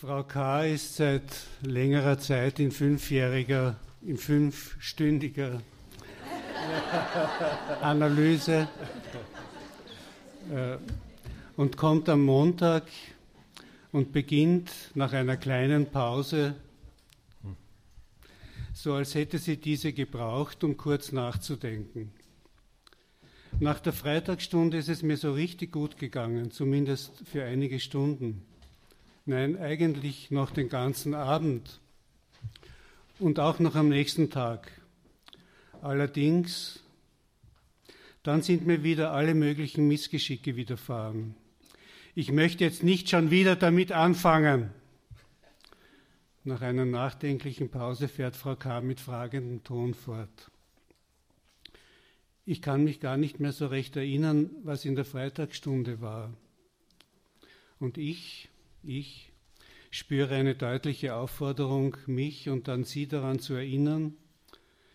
Frau K. ist seit längerer Zeit in fünfjähriger, in fünfstündiger Analyse äh, und kommt am Montag und beginnt nach einer kleinen Pause, so als hätte sie diese gebraucht, um kurz nachzudenken. Nach der Freitagsstunde ist es mir so richtig gut gegangen, zumindest für einige Stunden. Nein, eigentlich noch den ganzen Abend und auch noch am nächsten Tag. Allerdings, dann sind mir wieder alle möglichen Missgeschicke widerfahren. Ich möchte jetzt nicht schon wieder damit anfangen. Nach einer nachdenklichen Pause fährt Frau K. mit fragendem Ton fort. Ich kann mich gar nicht mehr so recht erinnern, was in der Freitagsstunde war. Und ich, ich spüre eine deutliche Aufforderung, mich und dann Sie daran zu erinnern,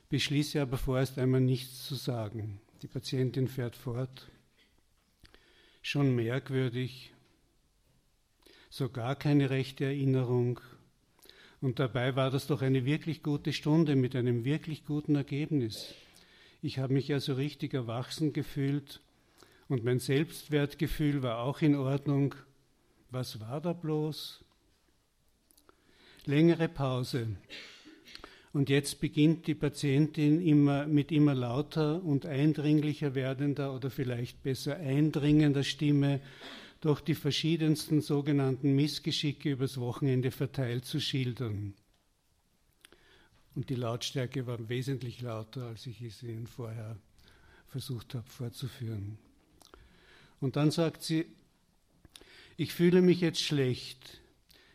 beschließe aber vorerst einmal nichts zu sagen. Die Patientin fährt fort. Schon merkwürdig, so gar keine rechte Erinnerung. Und dabei war das doch eine wirklich gute Stunde mit einem wirklich guten Ergebnis. Ich habe mich also richtig erwachsen gefühlt und mein Selbstwertgefühl war auch in Ordnung. Was war da bloß? Längere Pause. Und jetzt beginnt die Patientin immer mit immer lauter und eindringlicher werdender oder vielleicht besser eindringender Stimme durch die verschiedensten sogenannten Missgeschicke übers Wochenende verteilt zu schildern. Und die Lautstärke war wesentlich lauter, als ich es Ihnen vorher versucht habe vorzuführen. Und dann sagt sie, ich fühle mich jetzt schlecht.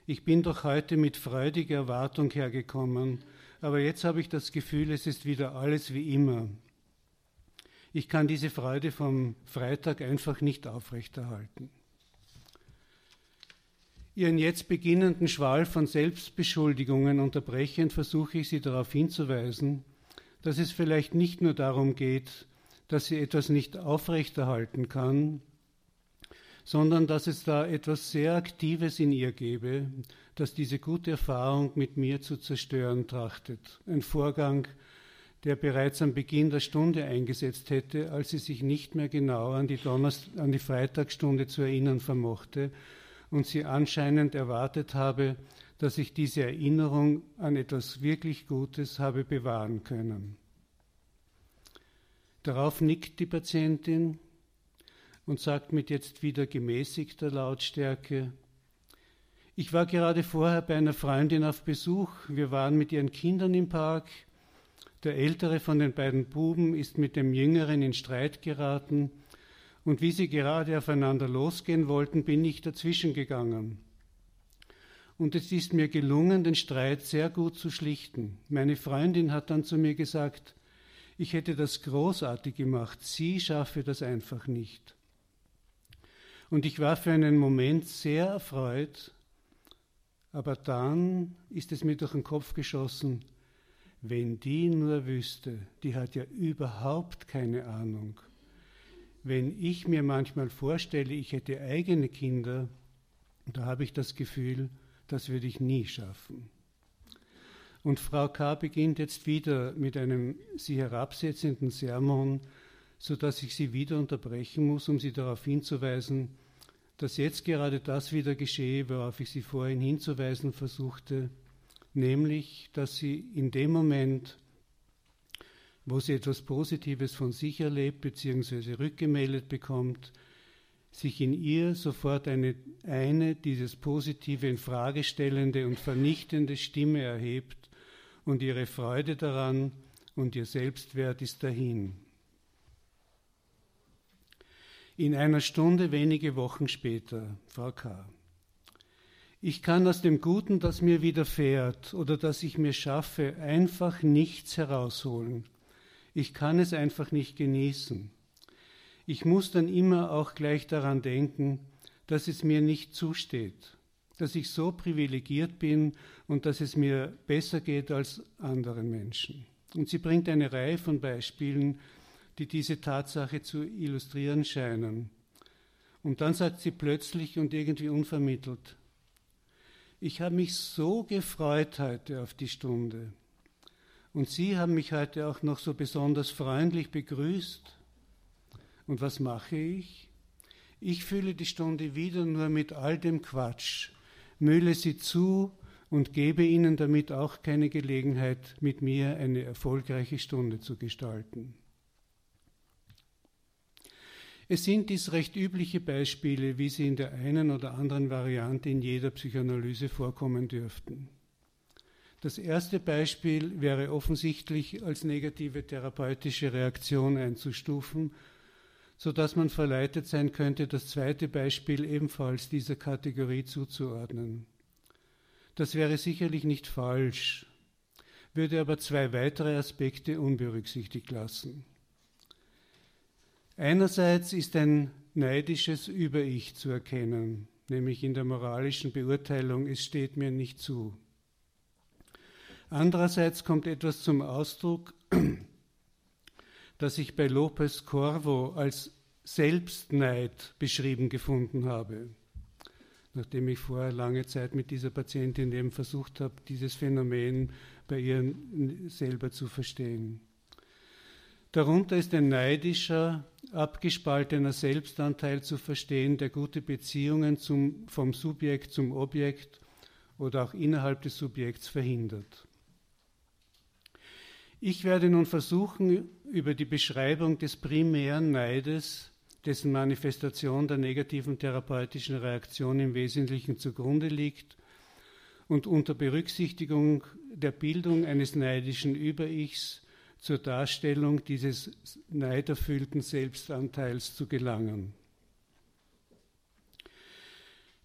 Ich bin doch heute mit freudiger Erwartung hergekommen aber jetzt habe ich das Gefühl, es ist wieder alles wie immer. Ich kann diese Freude vom Freitag einfach nicht aufrechterhalten. Ihren jetzt beginnenden Schwall von Selbstbeschuldigungen unterbrechend versuche ich Sie darauf hinzuweisen, dass es vielleicht nicht nur darum geht, dass sie etwas nicht aufrechterhalten kann, sondern dass es da etwas sehr Aktives in ihr gäbe, das diese gute Erfahrung mit mir zu zerstören trachtet. Ein Vorgang, der bereits am Beginn der Stunde eingesetzt hätte, als sie sich nicht mehr genau an die, Donnerst an die Freitagsstunde zu erinnern vermochte und sie anscheinend erwartet habe, dass ich diese Erinnerung an etwas wirklich Gutes habe bewahren können. Darauf nickt die Patientin, und sagt mit jetzt wieder gemäßigter Lautstärke, ich war gerade vorher bei einer Freundin auf Besuch, wir waren mit ihren Kindern im Park, der ältere von den beiden Buben ist mit dem jüngeren in Streit geraten, und wie sie gerade aufeinander losgehen wollten, bin ich dazwischen gegangen. Und es ist mir gelungen, den Streit sehr gut zu schlichten. Meine Freundin hat dann zu mir gesagt, ich hätte das großartig gemacht, sie schaffe das einfach nicht. Und ich war für einen Moment sehr erfreut, aber dann ist es mir durch den Kopf geschossen, wenn die nur wüsste, die hat ja überhaupt keine Ahnung. Wenn ich mir manchmal vorstelle, ich hätte eigene Kinder, da habe ich das Gefühl, das würde ich nie schaffen. Und Frau K. beginnt jetzt wieder mit einem sie herabsetzenden Sermon, so dass ich sie wieder unterbrechen muss, um sie darauf hinzuweisen, dass jetzt gerade das wieder geschehe, worauf ich sie vorhin hinzuweisen versuchte, nämlich, dass sie in dem Moment, wo sie etwas Positives von sich erlebt bzw. rückgemeldet bekommt, sich in ihr sofort eine, eine dieses Positive in Frage stellende und vernichtende Stimme erhebt und ihre Freude daran und ihr Selbstwert ist dahin. In einer Stunde wenige Wochen später, Frau K. Ich kann aus dem Guten, das mir widerfährt oder das ich mir schaffe, einfach nichts herausholen. Ich kann es einfach nicht genießen. Ich muss dann immer auch gleich daran denken, dass es mir nicht zusteht, dass ich so privilegiert bin und dass es mir besser geht als anderen Menschen. Und sie bringt eine Reihe von Beispielen, die diese Tatsache zu illustrieren scheinen. Und dann sagt sie plötzlich und irgendwie unvermittelt, Ich habe mich so gefreut heute auf die Stunde. Und Sie haben mich heute auch noch so besonders freundlich begrüßt. Und was mache ich? Ich fülle die Stunde wieder nur mit all dem Quatsch, mühle sie zu und gebe Ihnen damit auch keine Gelegenheit, mit mir eine erfolgreiche Stunde zu gestalten. Es sind dies recht übliche Beispiele, wie sie in der einen oder anderen Variante in jeder Psychoanalyse vorkommen dürften. Das erste Beispiel wäre offensichtlich als negative therapeutische Reaktion einzustufen, so dass man verleitet sein könnte, das zweite Beispiel ebenfalls dieser Kategorie zuzuordnen. Das wäre sicherlich nicht falsch, würde aber zwei weitere Aspekte unberücksichtigt lassen. Einerseits ist ein neidisches Über-Ich zu erkennen, nämlich in der moralischen Beurteilung, es steht mir nicht zu. Andererseits kommt etwas zum Ausdruck, das ich bei Lopez Corvo als Selbstneid beschrieben gefunden habe, nachdem ich vorher lange Zeit mit dieser Patientin eben versucht habe, dieses Phänomen bei ihr selber zu verstehen. Darunter ist ein neidischer, abgespaltener Selbstanteil zu verstehen, der gute Beziehungen zum, vom Subjekt zum Objekt oder auch innerhalb des Subjekts verhindert. Ich werde nun versuchen, über die Beschreibung des primären Neides, dessen Manifestation der negativen therapeutischen Reaktion im Wesentlichen zugrunde liegt, und unter Berücksichtigung der Bildung eines neidischen Über-Ichs zur Darstellung dieses neiderfüllten Selbstanteils zu gelangen.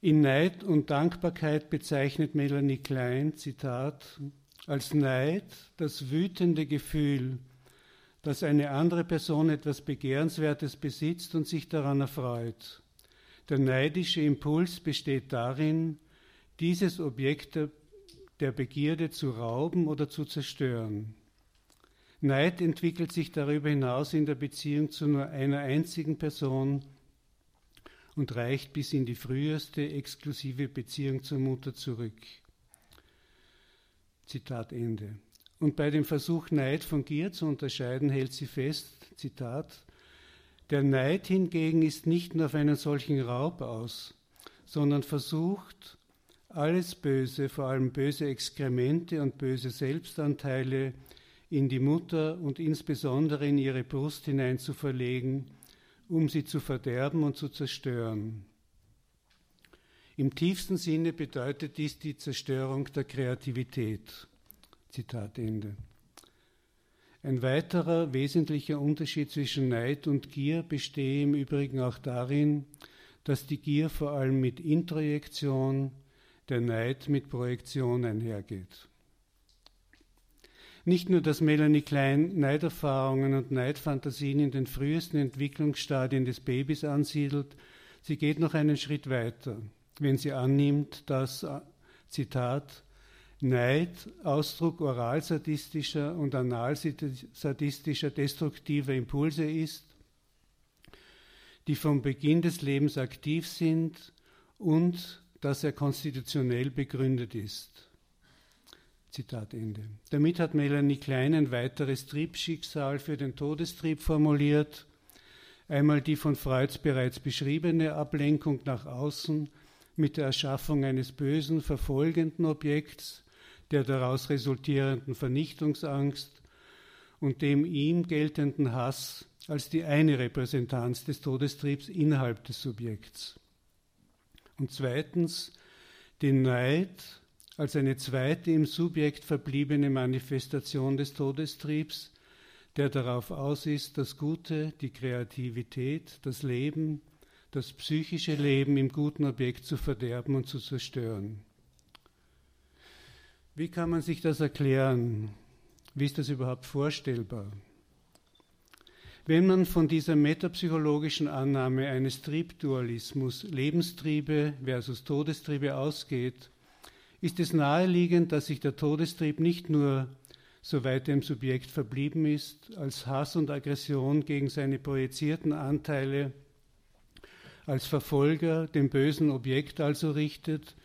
In Neid und Dankbarkeit bezeichnet Melanie Klein, Zitat, als Neid das wütende Gefühl, dass eine andere Person etwas Begehrenswertes besitzt und sich daran erfreut. Der neidische Impuls besteht darin, dieses Objekt der Begierde zu rauben oder zu zerstören. Neid entwickelt sich darüber hinaus in der Beziehung zu nur einer einzigen Person und reicht bis in die früheste exklusive Beziehung zur Mutter zurück. Zitat Ende. Und bei dem Versuch, Neid von Gier zu unterscheiden, hält sie fest, Zitat, der Neid hingegen ist nicht nur auf einen solchen Raub aus, sondern versucht, alles Böse, vor allem böse Exkremente und böse Selbstanteile, in die Mutter und insbesondere in ihre Brust hinein zu verlegen, um sie zu verderben und zu zerstören. Im tiefsten Sinne bedeutet dies die Zerstörung der Kreativität. Zitat Ende. Ein weiterer wesentlicher Unterschied zwischen Neid und Gier bestehe im Übrigen auch darin, dass die Gier vor allem mit Introjektion, der Neid mit Projektion einhergeht. Nicht nur, dass Melanie Klein Neiderfahrungen und Neidfantasien in den frühesten Entwicklungsstadien des Babys ansiedelt, sie geht noch einen Schritt weiter, wenn sie annimmt, dass, äh, Zitat, Neid Ausdruck oralsadistischer und analsadistischer destruktiver Impulse ist, die vom Beginn des Lebens aktiv sind und dass er konstitutionell begründet ist. Zitat Ende. Damit hat Melanie Klein ein weiteres Triebschicksal für den Todestrieb formuliert. Einmal die von Freuds bereits beschriebene Ablenkung nach außen mit der Erschaffung eines bösen, verfolgenden Objekts, der daraus resultierenden Vernichtungsangst und dem ihm geltenden Hass als die eine Repräsentanz des Todestriebs innerhalb des Subjekts. Und zweitens den Neid als eine zweite im Subjekt verbliebene Manifestation des Todestriebs, der darauf aus ist, das Gute, die Kreativität, das Leben, das psychische Leben im guten Objekt zu verderben und zu zerstören. Wie kann man sich das erklären? Wie ist das überhaupt vorstellbar? Wenn man von dieser metapsychologischen Annahme eines Triebdualismus Lebenstriebe versus Todestriebe ausgeht, ist es naheliegend, dass sich der Todestrieb nicht nur, soweit im Subjekt verblieben ist, als Hass und Aggression gegen seine projizierten Anteile, als Verfolger dem bösen Objekt also richtet,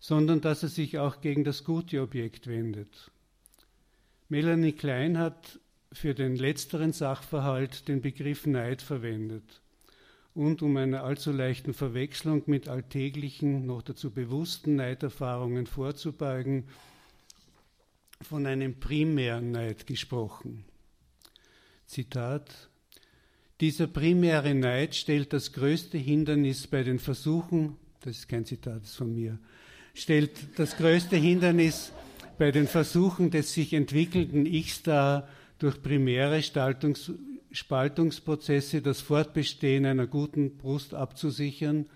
sondern dass er sich auch gegen das gute Objekt wendet. Melanie Klein hat für den letzteren Sachverhalt den Begriff Neid verwendet und um einer allzu leichten Verwechslung mit alltäglichen, noch dazu bewussten Neiderfahrungen vorzubeugen, von einem primären Neid gesprochen. Zitat Dieser primäre Neid stellt das größte Hindernis bei den Versuchen, das ist kein Zitat das ist von mir, stellt das größte Hindernis bei den Versuchen des sich entwickelnden Ichs dar, durch primäre Staltungs Spaltungsprozesse das Fortbestehen einer guten Brust abzusichern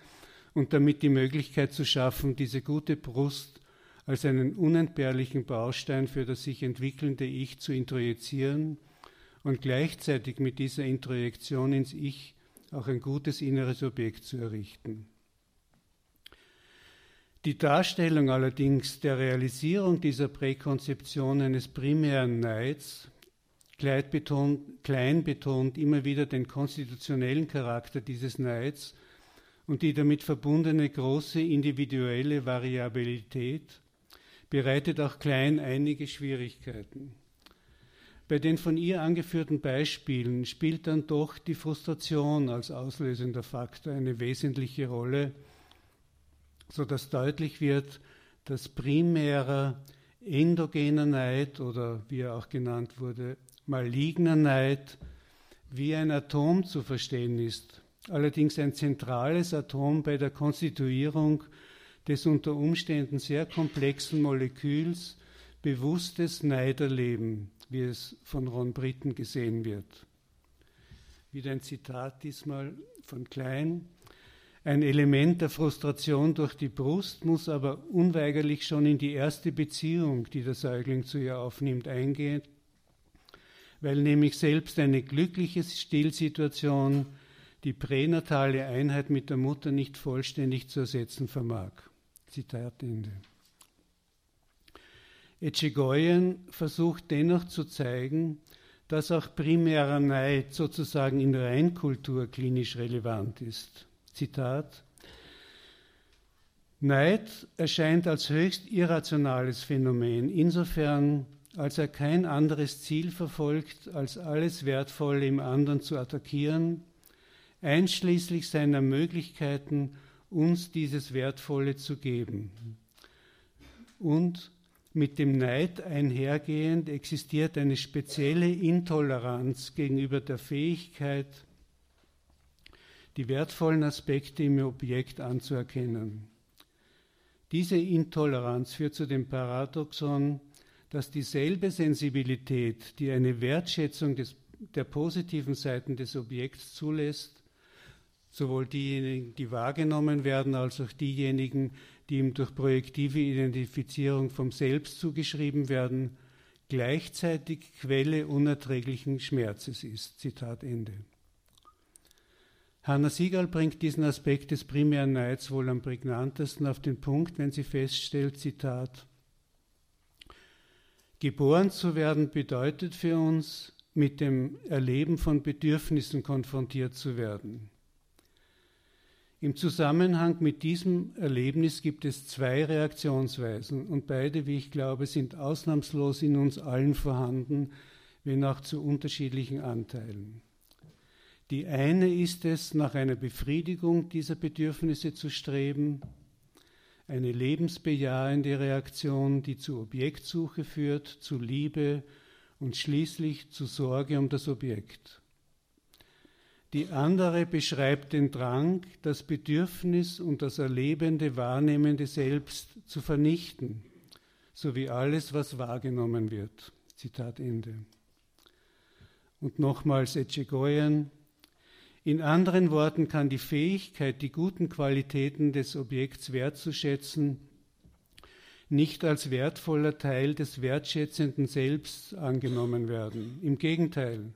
und damit die Möglichkeit zu schaffen, diese gute Brust als einen unentbehrlichen Baustein für das sich entwickelnde Ich zu introjizieren und gleichzeitig mit dieser Introjektion ins Ich auch ein gutes inneres Objekt zu errichten. Die Darstellung allerdings der Realisierung dieser Präkonzeption eines primären Neids betont, klein betont immer wieder den konstitutionellen Charakter dieses Neids und die damit verbundene große individuelle Variabilität bereitet auch Klein einige Schwierigkeiten. Bei den von ihr angeführten Beispielen spielt dann doch die Frustration als auslösender Faktor eine wesentliche Rolle, sodass deutlich wird, dass primärer endogener Neid oder wie er auch genannt wurde, maligner Neid wie ein Atom zu verstehen ist, allerdings ein zentrales Atom bei der Konstituierung des unter Umständen sehr komplexen Moleküls bewusstes Neiderleben, wie es von Ron Britten gesehen wird. Wieder ein Zitat diesmal von Klein. Ein Element der Frustration durch die Brust muss aber unweigerlich schon in die erste Beziehung, die der Säugling zu ihr aufnimmt, eingehen, weil nämlich selbst eine glückliche Stillsituation die pränatale Einheit mit der Mutter nicht vollständig zu ersetzen vermag. Zitat Ende. Echegoyen versucht dennoch zu zeigen, dass auch primärer Neid sozusagen in Reinkultur klinisch relevant ist. Zitat Neid erscheint als höchst irrationales Phänomen, insofern als er kein anderes Ziel verfolgt, als alles Wertvolle im anderen zu attackieren, einschließlich seiner Möglichkeiten, uns dieses Wertvolle zu geben. Und mit dem Neid einhergehend existiert eine spezielle Intoleranz gegenüber der Fähigkeit, die wertvollen Aspekte im Objekt anzuerkennen. Diese Intoleranz führt zu dem Paradoxon, dass dieselbe Sensibilität, die eine Wertschätzung des, der positiven Seiten des Objekts zulässt, sowohl diejenigen, die wahrgenommen werden, als auch diejenigen, die ihm durch projektive Identifizierung vom Selbst zugeschrieben werden, gleichzeitig Quelle unerträglichen Schmerzes ist. Zitat Ende. Hanna Siegal bringt diesen Aspekt des primären Neids wohl am prägnantesten auf den Punkt, wenn sie feststellt, Zitat, Geboren zu werden bedeutet für uns, mit dem Erleben von Bedürfnissen konfrontiert zu werden. Im Zusammenhang mit diesem Erlebnis gibt es zwei Reaktionsweisen und beide, wie ich glaube, sind ausnahmslos in uns allen vorhanden, wenn auch zu unterschiedlichen Anteilen. Die eine ist es, nach einer Befriedigung dieser Bedürfnisse zu streben, eine lebensbejahende Reaktion, die zu Objektsuche führt, zu Liebe und schließlich zu Sorge um das Objekt. Die andere beschreibt den Drang, das Bedürfnis und das erlebende, wahrnehmende Selbst zu vernichten, sowie alles, was wahrgenommen wird. Zitat Ende. Und nochmals Etchegoyen, in anderen Worten kann die Fähigkeit, die guten Qualitäten des Objekts wertzuschätzen, nicht als wertvoller Teil des wertschätzenden Selbst angenommen werden. Im Gegenteil,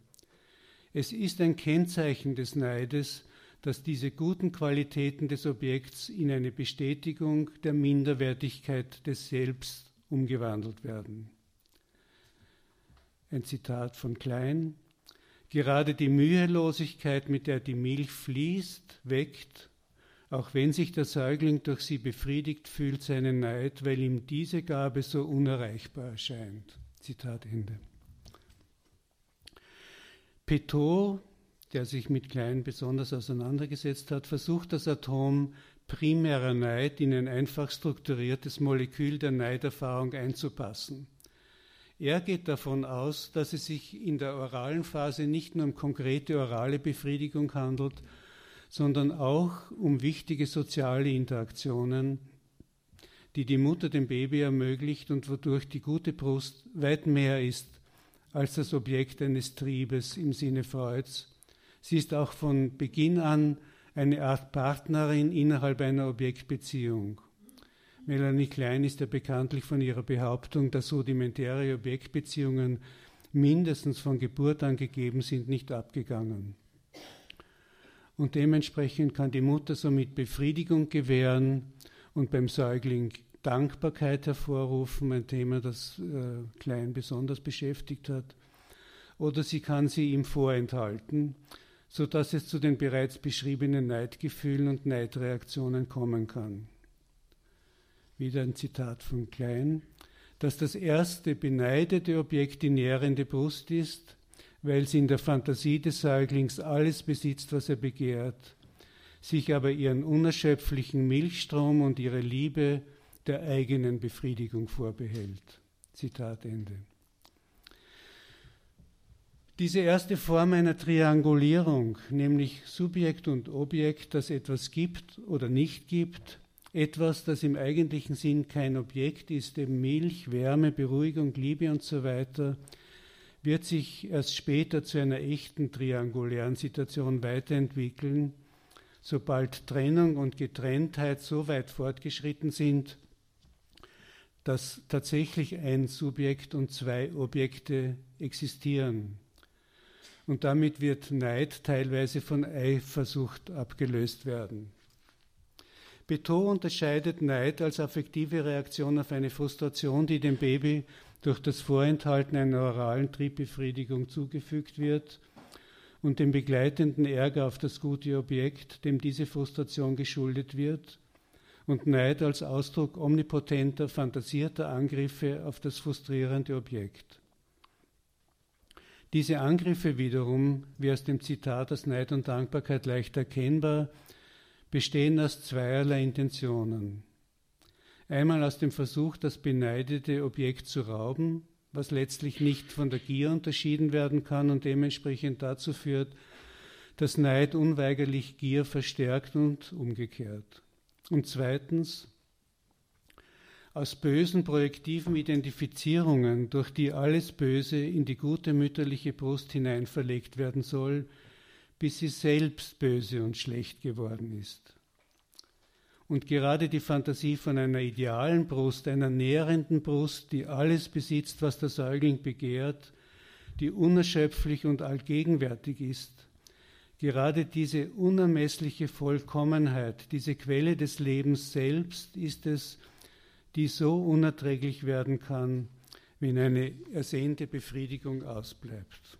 es ist ein Kennzeichen des Neides, dass diese guten Qualitäten des Objekts in eine Bestätigung der Minderwertigkeit des Selbst umgewandelt werden. Ein Zitat von Klein. Gerade die Mühelosigkeit, mit der die Milch fließt, weckt, auch wenn sich der Säugling durch sie befriedigt fühlt, seinen Neid, weil ihm diese Gabe so unerreichbar erscheint. Zitat Ende. Petot, der sich mit Klein besonders auseinandergesetzt hat, versucht das Atom primärer Neid in ein einfach strukturiertes Molekül der Neiderfahrung einzupassen. Er geht davon aus, dass es sich in der oralen Phase nicht nur um konkrete orale Befriedigung handelt, sondern auch um wichtige soziale Interaktionen, die die Mutter dem Baby ermöglicht und wodurch die gute Brust weit mehr ist als das Objekt eines Triebes im Sinne Freuds. Sie ist auch von Beginn an eine Art Partnerin innerhalb einer Objektbeziehung. Melanie Klein ist ja bekanntlich von ihrer Behauptung, dass rudimentäre Objektbeziehungen mindestens von Geburt an gegeben sind, nicht abgegangen. Und dementsprechend kann die Mutter somit Befriedigung gewähren und beim Säugling Dankbarkeit hervorrufen, ein Thema, das äh, Klein besonders beschäftigt hat. Oder sie kann sie ihm vorenthalten, sodass es zu den bereits beschriebenen Neidgefühlen und Neidreaktionen kommen kann wieder ein Zitat von Klein, dass das erste beneidete Objekt die nährende Brust ist, weil sie in der Fantasie des Säuglings alles besitzt, was er begehrt, sich aber ihren unerschöpflichen Milchstrom und ihre Liebe der eigenen Befriedigung vorbehält. Zitat Ende. Diese erste Form einer Triangulierung, nämlich Subjekt und Objekt, das etwas gibt oder nicht gibt, etwas, das im eigentlichen Sinn kein Objekt ist, eben Milch, Wärme, Beruhigung, Liebe und so weiter, wird sich erst später zu einer echten triangulären Situation weiterentwickeln, sobald Trennung und Getrenntheit so weit fortgeschritten sind, dass tatsächlich ein Subjekt und zwei Objekte existieren. Und damit wird Neid teilweise von Eifersucht abgelöst werden. Beto unterscheidet Neid als affektive Reaktion auf eine Frustration, die dem Baby durch das Vorenthalten einer oralen Triebbefriedigung zugefügt wird und dem begleitenden Ärger auf das gute Objekt, dem diese Frustration geschuldet wird, und Neid als Ausdruck omnipotenter, fantasierter Angriffe auf das frustrierende Objekt. Diese Angriffe wiederum, wie aus dem Zitat aus Neid und Dankbarkeit leicht erkennbar, bestehen aus zweierlei Intentionen. Einmal aus dem Versuch, das beneidete Objekt zu rauben, was letztlich nicht von der Gier unterschieden werden kann und dementsprechend dazu führt, dass Neid unweigerlich Gier verstärkt und umgekehrt. Und zweitens aus bösen projektiven Identifizierungen, durch die alles Böse in die gute mütterliche Brust hinein verlegt werden soll, bis sie selbst böse und schlecht geworden ist. Und gerade die Fantasie von einer idealen Brust, einer nährenden Brust, die alles besitzt, was der Säugling begehrt, die unerschöpflich und allgegenwärtig ist, gerade diese unermessliche Vollkommenheit, diese Quelle des Lebens selbst ist es, die so unerträglich werden kann, wenn eine ersehnte Befriedigung ausbleibt.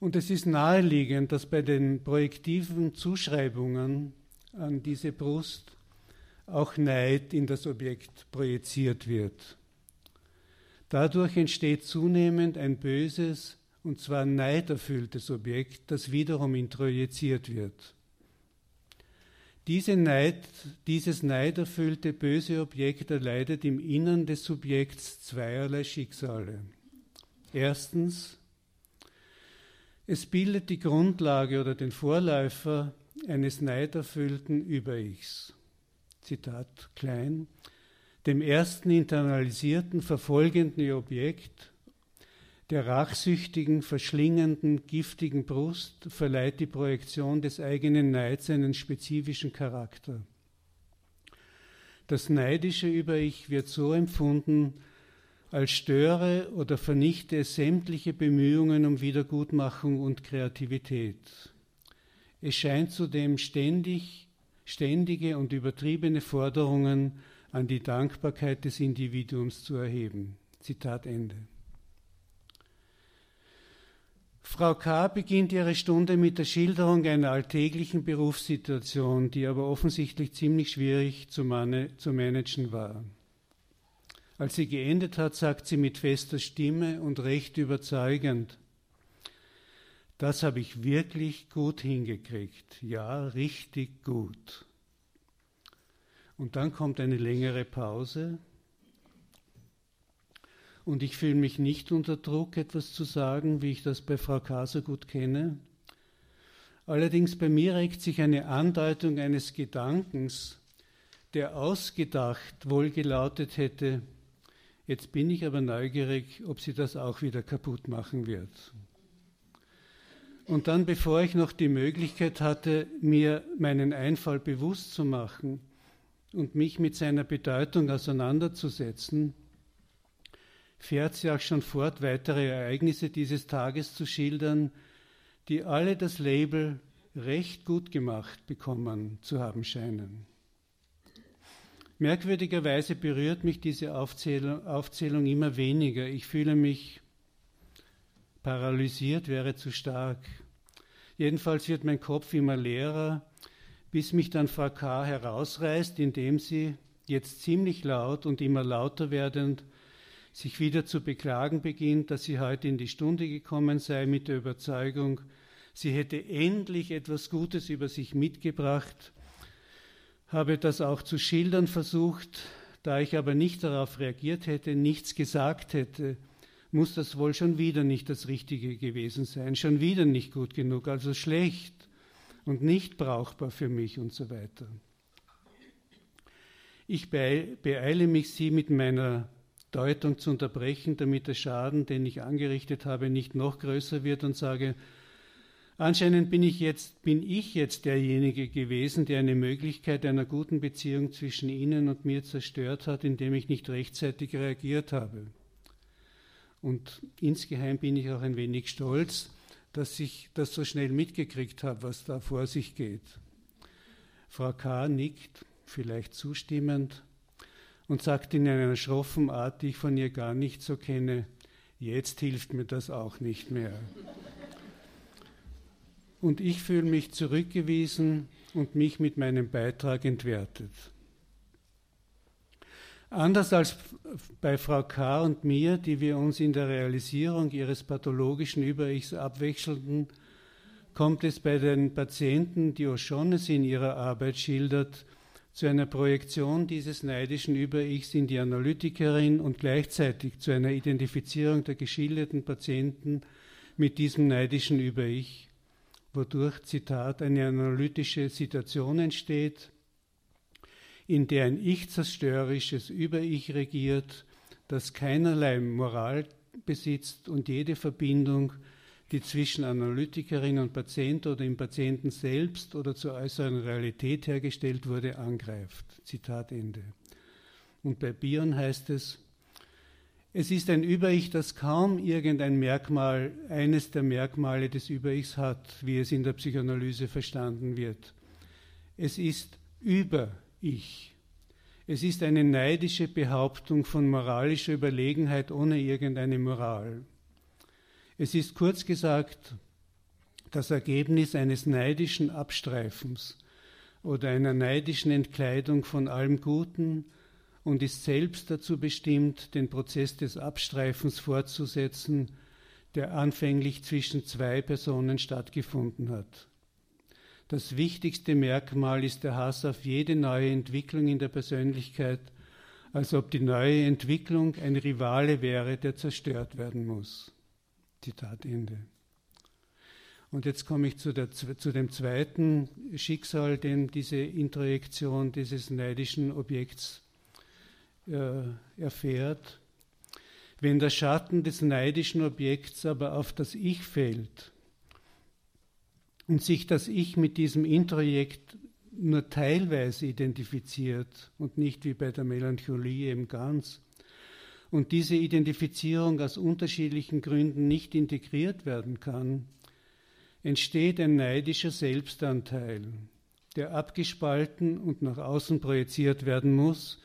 Und es ist naheliegend, dass bei den projektiven Zuschreibungen an diese Brust auch Neid in das Objekt projiziert wird. Dadurch entsteht zunehmend ein böses und zwar neiderfülltes Objekt, das wiederum introjiziert wird. Diese Neid, dieses neiderfüllte böse Objekt erleidet im Innern des Subjekts zweierlei Schicksale. Erstens es bildet die Grundlage oder den Vorläufer eines neiderfüllten Über-Ichs. Zitat Klein. Dem ersten internalisierten, verfolgenden Objekt der rachsüchtigen, verschlingenden, giftigen Brust verleiht die Projektion des eigenen Neids einen spezifischen Charakter. Das neidische Über-Ich wird so empfunden, als störe oder vernichte sämtliche Bemühungen um Wiedergutmachung und Kreativität. Es scheint zudem ständig, ständige und übertriebene Forderungen an die Dankbarkeit des Individuums zu erheben. Zitat Ende. Frau K. beginnt ihre Stunde mit der Schilderung einer alltäglichen Berufssituation, die aber offensichtlich ziemlich schwierig zu, zu managen war. Als sie geendet hat, sagt sie mit fester Stimme und recht überzeugend, das habe ich wirklich gut hingekriegt, ja, richtig gut. Und dann kommt eine längere Pause und ich fühle mich nicht unter Druck, etwas zu sagen, wie ich das bei Frau K. so gut kenne. Allerdings bei mir regt sich eine Andeutung eines Gedankens, der ausgedacht wohl gelautet hätte, jetzt bin ich aber neugierig, ob sie das auch wieder kaputt machen wird. Und dann, bevor ich noch die Möglichkeit hatte, mir meinen Einfall bewusst zu machen und mich mit seiner Bedeutung auseinanderzusetzen, fährt sie auch schon fort, weitere Ereignisse dieses Tages zu schildern, die alle das Label recht gut gemacht bekommen zu haben scheinen. Merkwürdigerweise berührt mich diese Aufzählung, Aufzählung immer weniger. Ich fühle mich paralysiert, wäre zu stark. Jedenfalls wird mein Kopf immer leerer, bis mich dann Frau K. herausreißt, indem sie, jetzt ziemlich laut und immer lauter werdend, sich wieder zu beklagen beginnt, dass sie heute in die Stunde gekommen sei mit der Überzeugung, sie hätte endlich etwas Gutes über sich mitgebracht, habe das auch zu schildern versucht, da ich aber nicht darauf reagiert hätte, nichts gesagt hätte, muss das wohl schon wieder nicht das Richtige gewesen sein, schon wieder nicht gut genug, also schlecht und nicht brauchbar für mich und so weiter. Ich beeile mich, sie mit meiner Deutung zu unterbrechen, damit der Schaden, den ich angerichtet habe, nicht noch größer wird und sage, anscheinend bin ich jetzt, bin ich jetzt derjenige gewesen, der eine Möglichkeit einer guten Beziehung zwischen Ihnen und mir zerstört hat, indem ich nicht rechtzeitig reagiert habe. Und insgeheim bin ich auch ein wenig stolz, dass ich das so schnell mitgekriegt habe, was da vor sich geht. Frau K. nickt, vielleicht zustimmend, und sagt in einer schroffen Art, die ich von ihr gar nicht so kenne, jetzt hilft mir das auch nicht mehr. Und ich fühle mich zurückgewiesen und mich mit meinem Beitrag entwertet. Anders als bei Frau K. und mir, die wir uns in der Realisierung ihres pathologischen Über-Ichs abwechselten, kommt es bei den Patienten, die O'Shaughnessy in ihrer Arbeit schildert, zu einer Projektion dieses neidischen Über-Ichs in die Analytikerin und gleichzeitig zu einer Identifizierung der geschilderten Patienten mit diesem neidischen Über-Ich, wodurch, Zitat, eine analytische Situation entsteht, in der ein ich-zerstörerisches Über-Ich regiert, das keinerlei Moral besitzt und jede Verbindung die zwischen Analytikerin und Patient oder im Patienten selbst oder zur äußeren Realität hergestellt wurde, angreift. Zitat Ende. Und bei Bion heißt es, es ist ein Über-Ich, das kaum irgendein Merkmal, eines der Merkmale des Über-Ichs hat, wie es in der Psychoanalyse verstanden wird. Es ist Über-Ich. Es ist eine neidische Behauptung von moralischer Überlegenheit ohne irgendeine Moral. Es ist kurz gesagt das Ergebnis eines neidischen Abstreifens oder einer neidischen Entkleidung von allem Guten und ist selbst dazu bestimmt, den Prozess des Abstreifens fortzusetzen, der anfänglich zwischen zwei Personen stattgefunden hat. Das wichtigste Merkmal ist der Hass auf jede neue Entwicklung in der Persönlichkeit, als ob die neue Entwicklung ein Rivale wäre, der zerstört werden muss. Zitat Ende. Und jetzt komme ich zu, der, zu, dem zweiten Schicksal, den diese Introjektion dieses neidischen Objekts äh, erfährt. Wenn der Schatten des neidischen Objekts aber auf das Ich fällt und sich das Ich mit diesem Introjekt nur teilweise identifiziert und nicht wie bei der Melancholie eben ganz, und diese Identifizierung aus unterschiedlichen Gründen nicht integriert werden kann, entsteht ein neidischer Selbstanteil, der abgespalten und nach außen projiziert werden muss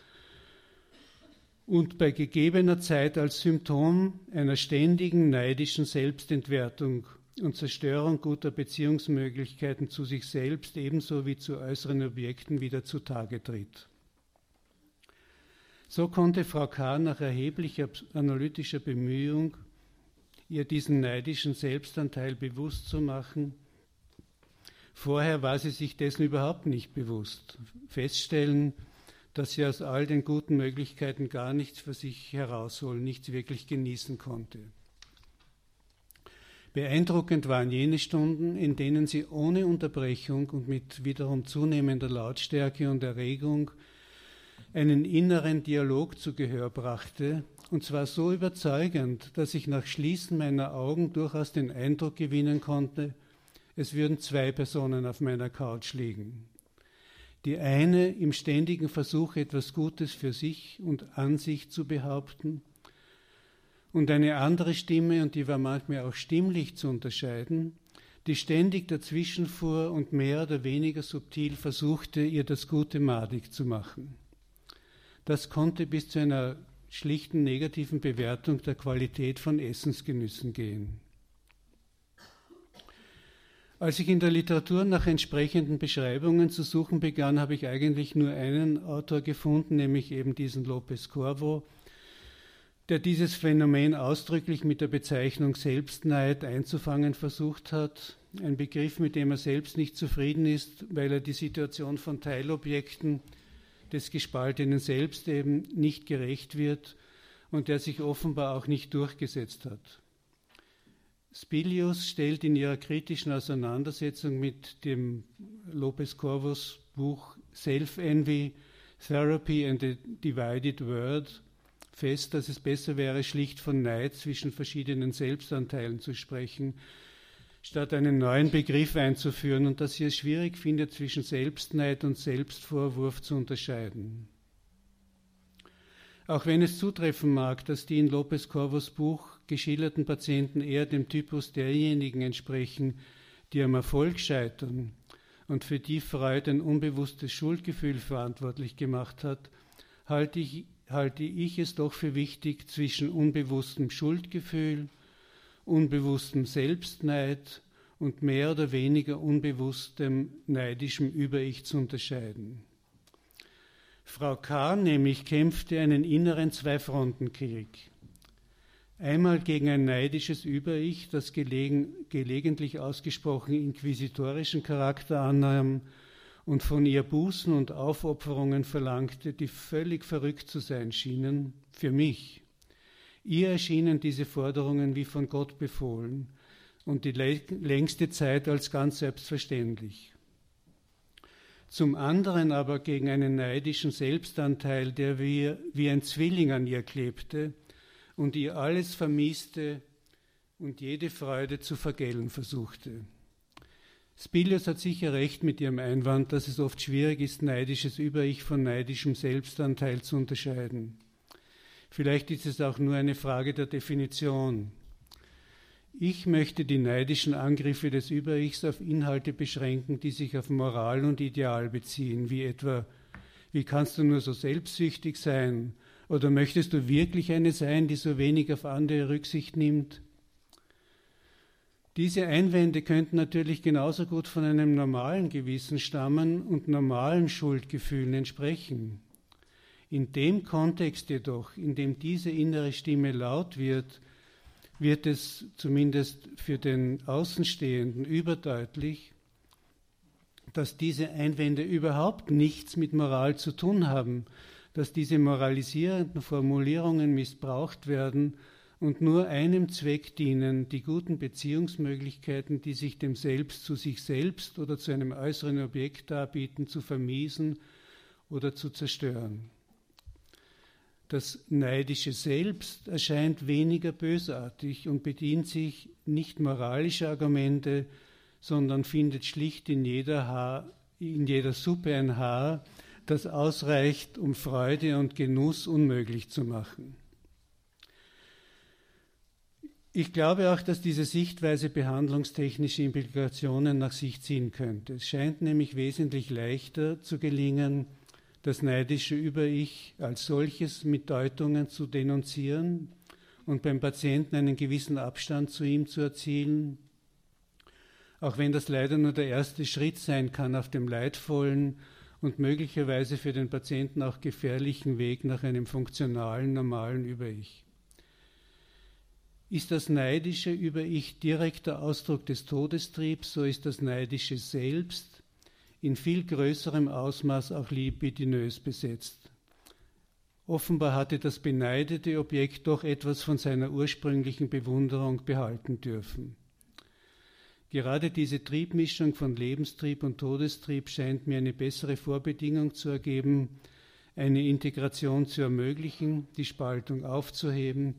und bei gegebener Zeit als Symptom einer ständigen neidischen Selbstentwertung und Zerstörung guter Beziehungsmöglichkeiten zu sich selbst ebenso wie zu äußeren Objekten wieder zutage tritt. So konnte Frau K. nach erheblicher analytischer Bemühung, ihr diesen neidischen Selbstanteil bewusst zu machen, Vorher war sie sich dessen überhaupt nicht bewusst. Feststellen, dass sie aus all den guten Möglichkeiten gar nichts für sich herausholen, nichts wirklich genießen konnte. Beeindruckend waren jene Stunden, in denen sie ohne Unterbrechung und mit wiederum zunehmender Lautstärke und Erregung einen inneren Dialog zu Gehör brachte, und zwar so überzeugend, dass ich nach Schließen meiner Augen durchaus den Eindruck gewinnen konnte, es würden zwei Personen auf meiner Couch liegen. Die eine im ständigen Versuch, etwas Gutes für sich und an sich zu behaupten, und eine andere Stimme, und die war manchmal auch stimmlich zu unterscheiden, die ständig dazwischenfuhr und mehr oder weniger subtil versuchte, ihr das Gute madig zu machen. Das konnte bis zu einer schlichten negativen Bewertung der Qualität von Essensgenüssen gehen. Als ich in der Literatur nach entsprechenden Beschreibungen zu suchen begann, habe ich eigentlich nur einen Autor gefunden, nämlich eben diesen Lopez Corvo, der dieses Phänomen ausdrücklich mit der Bezeichnung Selbstneid einzufangen versucht hat. Ein Begriff, mit dem er selbst nicht zufrieden ist, weil er die Situation von Teilobjekten des Gespaltenen selbst eben nicht gerecht wird und der sich offenbar auch nicht durchgesetzt hat. Spilius stellt in ihrer kritischen Auseinandersetzung mit dem Lopez Corvos Buch Self-Envy, Therapy and the Divided World fest, dass es besser wäre, schlicht von Neid zwischen verschiedenen Selbstanteilen zu sprechen, statt einen neuen Begriff einzuführen und dass sie es schwierig findet, zwischen Selbstneid und Selbstvorwurf zu unterscheiden. Auch wenn es zutreffen mag, dass die in Lopez Corvos Buch geschilderten Patienten eher dem Typus derjenigen entsprechen, die am Erfolg scheitern und für die Freud ein unbewusstes Schuldgefühl verantwortlich gemacht hat, halte ich halte ich es doch für wichtig, zwischen unbewusstem Schuldgefühl, unbewusstem Selbstneid und mehr oder weniger unbewusstem neidischem Über-Ich zu unterscheiden. Frau K. nämlich kämpfte einen inneren Zwei-Fronten-Krieg. Einmal gegen ein neidisches Über-Ich, das gelegen, gelegentlich ausgesprochen inquisitorischen Charakter annahm und von ihr Bußen und Aufopferungen verlangte, die völlig verrückt zu sein schienen, für mich. Ihr erschienen diese Forderungen wie von Gott befohlen und die längste Zeit als ganz selbstverständlich. Zum anderen aber gegen einen neidischen Selbstanteil, der wie, wie ein Zwilling an ihr klebte und ihr alles vermieste und jede Freude zu vergällen versuchte. Spilius hat sicher recht mit ihrem Einwand, dass es oft schwierig ist, neidisches Über-Ich von neidischem Selbstanteil zu unterscheiden. Vielleicht ist es auch nur eine Frage der Definition. Ich möchte die neidischen Angriffe des Über-Ichs auf Inhalte beschränken, die sich auf Moral und Ideal beziehen, wie etwa, wie kannst du nur so selbstsüchtig sein? Oder möchtest du wirklich eine sein, die so wenig auf andere Rücksicht nimmt? Diese Einwände könnten natürlich genauso gut von einem normalen Gewissen stammen und normalen Schuldgefühlen entsprechen. In dem Kontext jedoch, in dem diese innere Stimme laut wird, wird es zumindest für den Außenstehenden überdeutlich, dass diese Einwände überhaupt nichts mit Moral zu tun haben, dass diese moralisierenden Formulierungen missbraucht werden, und nur einem Zweck dienen, die guten Beziehungsmöglichkeiten, die sich dem Selbst zu sich selbst oder zu einem äußeren Objekt darbieten, zu vermiesen oder zu zerstören. Das neidische Selbst erscheint weniger bösartig und bedient sich nicht moralischer Argumente, sondern findet schlicht in jeder, Haar, in jeder Suppe ein Haar, das ausreicht, um Freude und Genuss unmöglich zu machen. Ich glaube auch, dass diese Sichtweise behandlungstechnische Implikationen nach sich ziehen könnte. Es scheint nämlich wesentlich leichter zu gelingen, das neidische Über-Ich als solches mit Deutungen zu denunzieren und beim Patienten einen gewissen Abstand zu ihm zu erzielen, auch wenn das leider nur der erste Schritt sein kann auf dem leidvollen und möglicherweise für den Patienten auch gefährlichen Weg nach einem funktionalen, normalen Über-Ich. Ist das neidische Über-Ich direkter Ausdruck des Todestriebs, so ist das neidische Selbst in viel größerem Ausmaß auch libidinös besetzt. Offenbar hatte das beneidete Objekt doch etwas von seiner ursprünglichen Bewunderung behalten dürfen. Gerade diese Triebmischung von Lebenstrieb und Todestrieb scheint mir eine bessere Vorbedingung zu ergeben, eine Integration zu ermöglichen, die Spaltung aufzuheben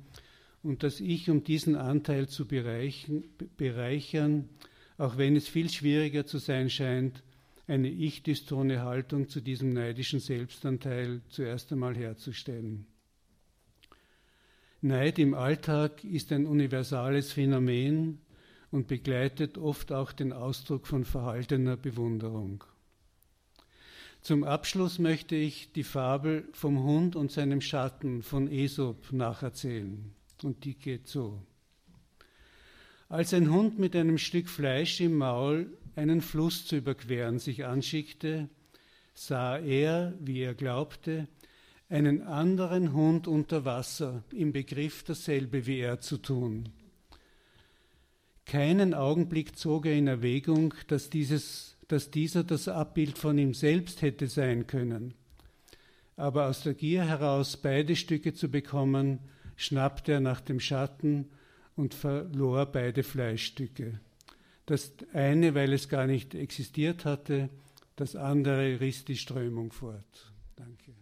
und das Ich um diesen Anteil zu bereichern, auch wenn es viel schwieriger zu sein scheint, eine ich-dystone Haltung zu diesem neidischen Selbstanteil zuerst einmal herzustellen. Neid im Alltag ist ein universales Phänomen, und begleitet oft auch den Ausdruck von verhaltener Bewunderung. Zum Abschluss möchte ich die Fabel vom Hund und seinem Schatten von Aesop nacherzählen. Und die geht so. Als ein Hund mit einem Stück Fleisch im Maul einen Fluss zu überqueren sich anschickte, sah er, wie er glaubte, einen anderen Hund unter Wasser im Begriff dasselbe wie er zu tun. Keinen Augenblick zog er in Erwägung, dass, dieses, dass dieser das Abbild von ihm selbst hätte sein können. Aber aus der Gier heraus, beide Stücke zu bekommen, schnappte er nach dem Schatten und verlor beide Fleischstücke. Das eine, weil es gar nicht existiert hatte, das andere riss die Strömung fort. Danke.